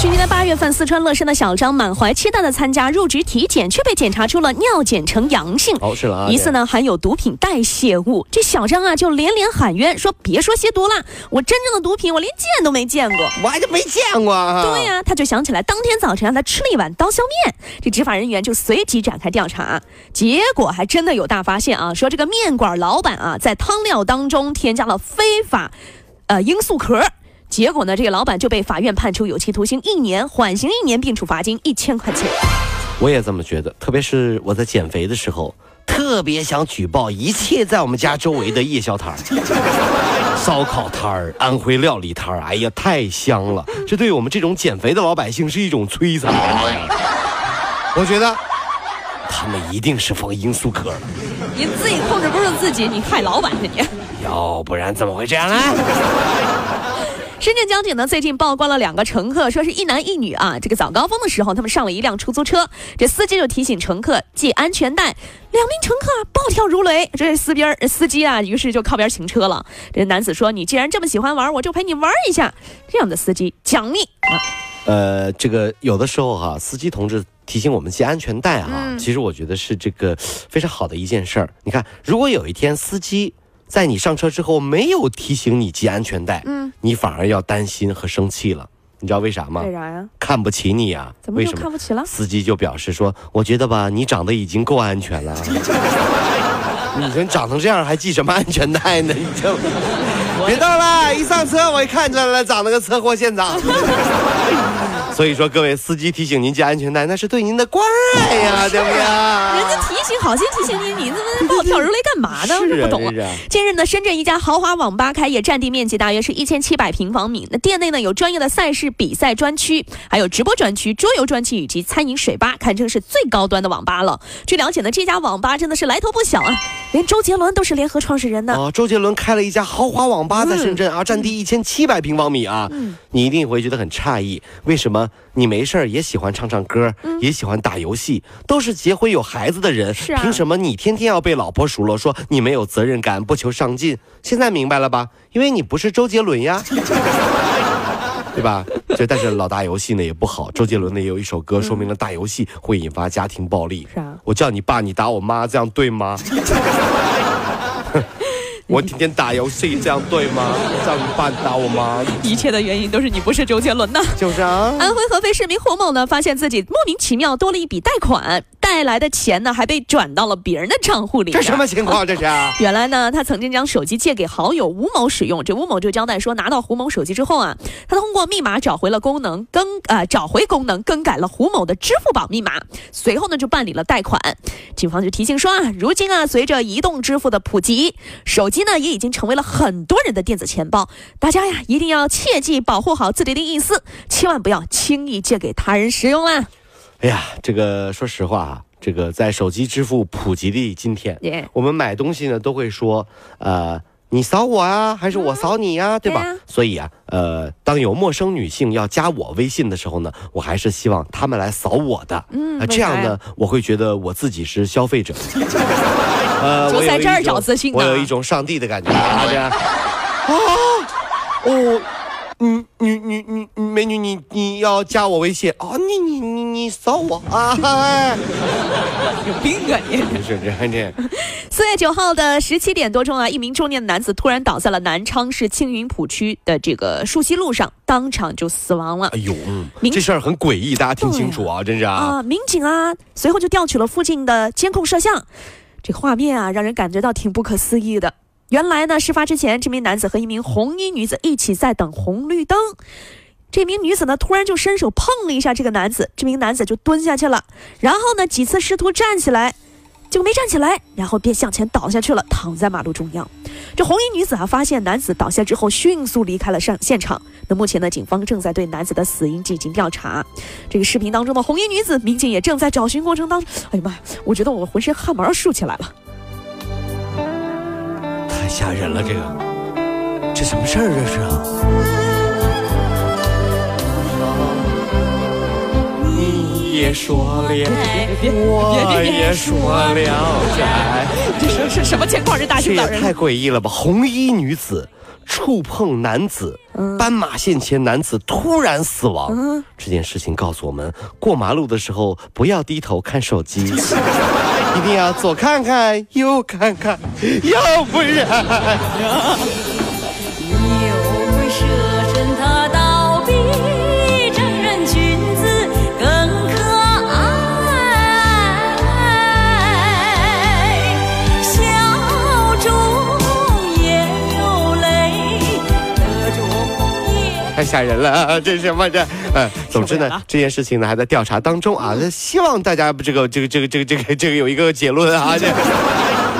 去年的八月份，四川乐山的小张满怀期待的参加入职体检，却被检查出了尿检呈阳性，哦，是了啊，疑似呢含有毒品代谢物。这小张啊就连连喊冤，说别说吸毒了，我真正的毒品我连见都没见过。我还就没见过啊。对呀、他就想起来当天早晨让他吃了一碗刀削面，这执法人员就随即展开调查，结果还真的有大发现啊，说这个面馆老板啊在汤料当中添加了非法，呃罂粟壳。结果呢，这个老板就被法院判处有期徒刑一年，缓刑一年，并处罚金一千块钱。我也这么觉得，特别是我在减肥的时候，特别想举报一切在我们家周围的夜宵摊儿、烧烤摊儿、安徽料理摊儿。哎呀，太香了！这对我们这种减肥的老百姓是一种摧残。我觉得他们一定是放罂粟壳了，你自己控制不住自己，你害老板呢你。要不然怎么会这样呢？深圳交警呢最近曝光了两个乘客，说是一男一女啊。这个早高峰的时候，他们上了一辆出租车，这司机就提醒乘客系安全带，两名乘客啊暴跳如雷。这司边司机啊，于是就靠边停车了。这男子说：“你既然这么喜欢玩，我就陪你玩一下。”这样的司机奖励啊，呃，这个有的时候哈、司机同志提醒我们系安全带哈、嗯其实我觉得是这个非常好的一件事儿。你看，如果有一天司机在你上车之后没有提醒你系安全带，嗯，你反而要担心和生气了。你知道为啥吗？为啥呀？看不起你呀、怎么就为什么？看不起了？司机就表示说：“我觉得吧，你长得已经够安全了。你说你长成这样还系什么安全带呢？你这别逗了！一上车我一看出来了，长了个车祸现场。所以说，各位司机提醒您系安全带，那是对您的关爱呀，对不对？人家提醒，好心提醒你，你怎么暴跳如雷干嘛呢？我是不懂啊。近日呢，深圳一家豪华网吧开业，占地面积大约是一千七百平方米。那店内呢有专业的赛事比赛专区，还有直播专区、桌游专区以及餐饮水吧，堪称是最高端的网吧了。据了解呢，这家网吧真的是来头不小啊，连周杰伦都是联合创始人呢。啊，周杰伦开了一家豪华网吧在深圳啊，占地一千七百平方米啊。嗯你一定会觉得很诧异，为什么你没事儿也喜欢唱唱歌，也喜欢打游戏，都是结婚有孩子的人，是啊凭什么你天天要被老婆数落说你没有责任感、不求上进？现在明白了吧？因为你不是周杰伦呀。对吧？这但是老打游戏呢也不好。周杰伦呢也有一首歌，说明了打游戏会引发家庭暴力。是啊我叫你爸，你打我妈，这样对吗？我天天打游戏，这样对吗？我叫你爸，你打我吗，一切的原因都是你不是周杰伦呐。就是啊。安徽合肥市民胡某呢，发现自己莫名其妙多了一笔贷款，带来的钱呢还被转到了别人的账户里。这什么情况？这是？原来呢，他曾经将手机借给好友吴某使用。这吴某就交代说，拿到胡某手机之后啊，他通过密码找回了功能，更呃找回功能，更改了胡某的支付宝密码。随后呢，就办理了贷款。警方就提醒说啊，如今啊，随着移动支付的普及，手机呢也已经成为了很多人的电子钱包。大家呀，一定要切记保护好自己的隐私，千万不要轻易借给他人使用啊！哎呀，这个说实话啊，这个在手机支付普及的今天耶我们买东西呢都会说，呃。你扫我啊，还是我扫你呀、对吧？所以啊，呃，当有陌生女性要加我微信的时候呢，我还是希望她们来扫我的。嗯呃这样呢，我会觉得我自己是消费者。呃，就我有一在这儿种找自信呢我有一种上帝的感觉啊！这样啊，哦，你你你你你美女，你你要加我微信啊？你你你你扫我啊！哎有病啊你！是这样这样。四月九号的十七点多钟啊，一名中年男子突然倒在了南昌市青云浦区的这个树溪路上，当场就死亡了哎。呦，嗯这事儿很诡异，大家听清楚啊，真是啊。啊，民警啊，随后就调取了附近的监控摄像，这画面啊，让人感觉到挺不可思议的。原来呢，事发之前，这名男子和一名红衣女子一起在等红绿灯。这名女子呢，突然就伸手碰了一下这个男子，这名男子就蹲下去了，然后呢，几次试图站起来，结果没站起来，然后便向前倒下去了，躺在马路中央。这红衣女子啊，发现男子倒下之后，迅速离开了上现场。那目前呢，警方正在对男子的死因进行调查。这个视频当中的红衣女子，民警也正在找寻过程当中。哎呀妈呀，我觉得我浑身汗毛竖起来了。太吓人了，这个，这什么事儿这是啊？也说了，我也说了斋。这是是什么情况？这大这清早人也太诡异了吧！红衣女子触碰男子，斑马线前男子突然死亡。这件事情告诉我们，过马路的时候不要低头看手机，一定要左看看右看看，要不然吓人了，这是什么这？呃，总之呢这件事情呢还在调查当中啊，那希望大家这个这个这个这个这个这个有一个结论啊。这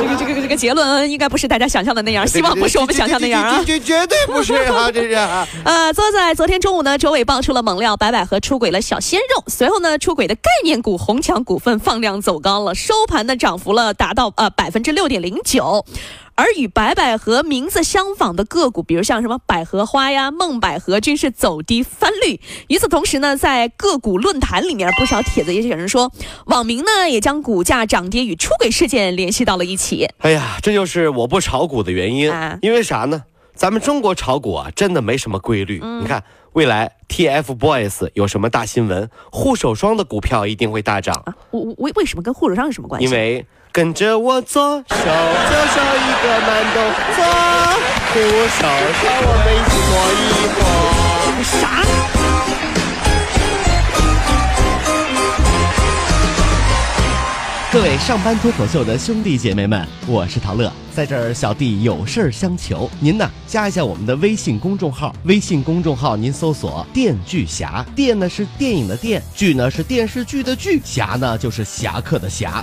这个这个这个结论应该不是大家想象的那样，希望不是我们想象那样啊。绝绝对不是啊，这是啊。呃，坐在昨天中午呢，周伟爆出了猛料，白百合出轨了小鲜肉。随后呢，出轨的概念股红强股份放量走高了，收盘呢涨幅了达到呃百分之六点零九。而与白百合名字相仿的个股，比如像什么百合花呀、梦百合，均是走低翻绿。与此同时呢，在个股论坛里面，不少帖子也有人说，网民呢也将股价涨跌与出轨事件联系到了一起。哎呀，这就是我不炒股的原因。啊因为啥呢？咱们中国炒股啊，真的没什么规律。你看，未来 TFBOYS 有什么大新闻，护手霜的股票一定会大涨，啊，我我为为什么跟护手霜有什么关系？因为跟着我左手右手一个慢动作，护手霜我们一起摸一摸。啥？各位上班脱口秀的兄弟姐妹们，我是陶乐，在这儿小弟有事儿相求，您呢加一下我们的微信公众号，微信公众号您搜索“电锯侠”，电呢是电影的电，剧呢是电视剧的剧，侠呢就是侠客的侠，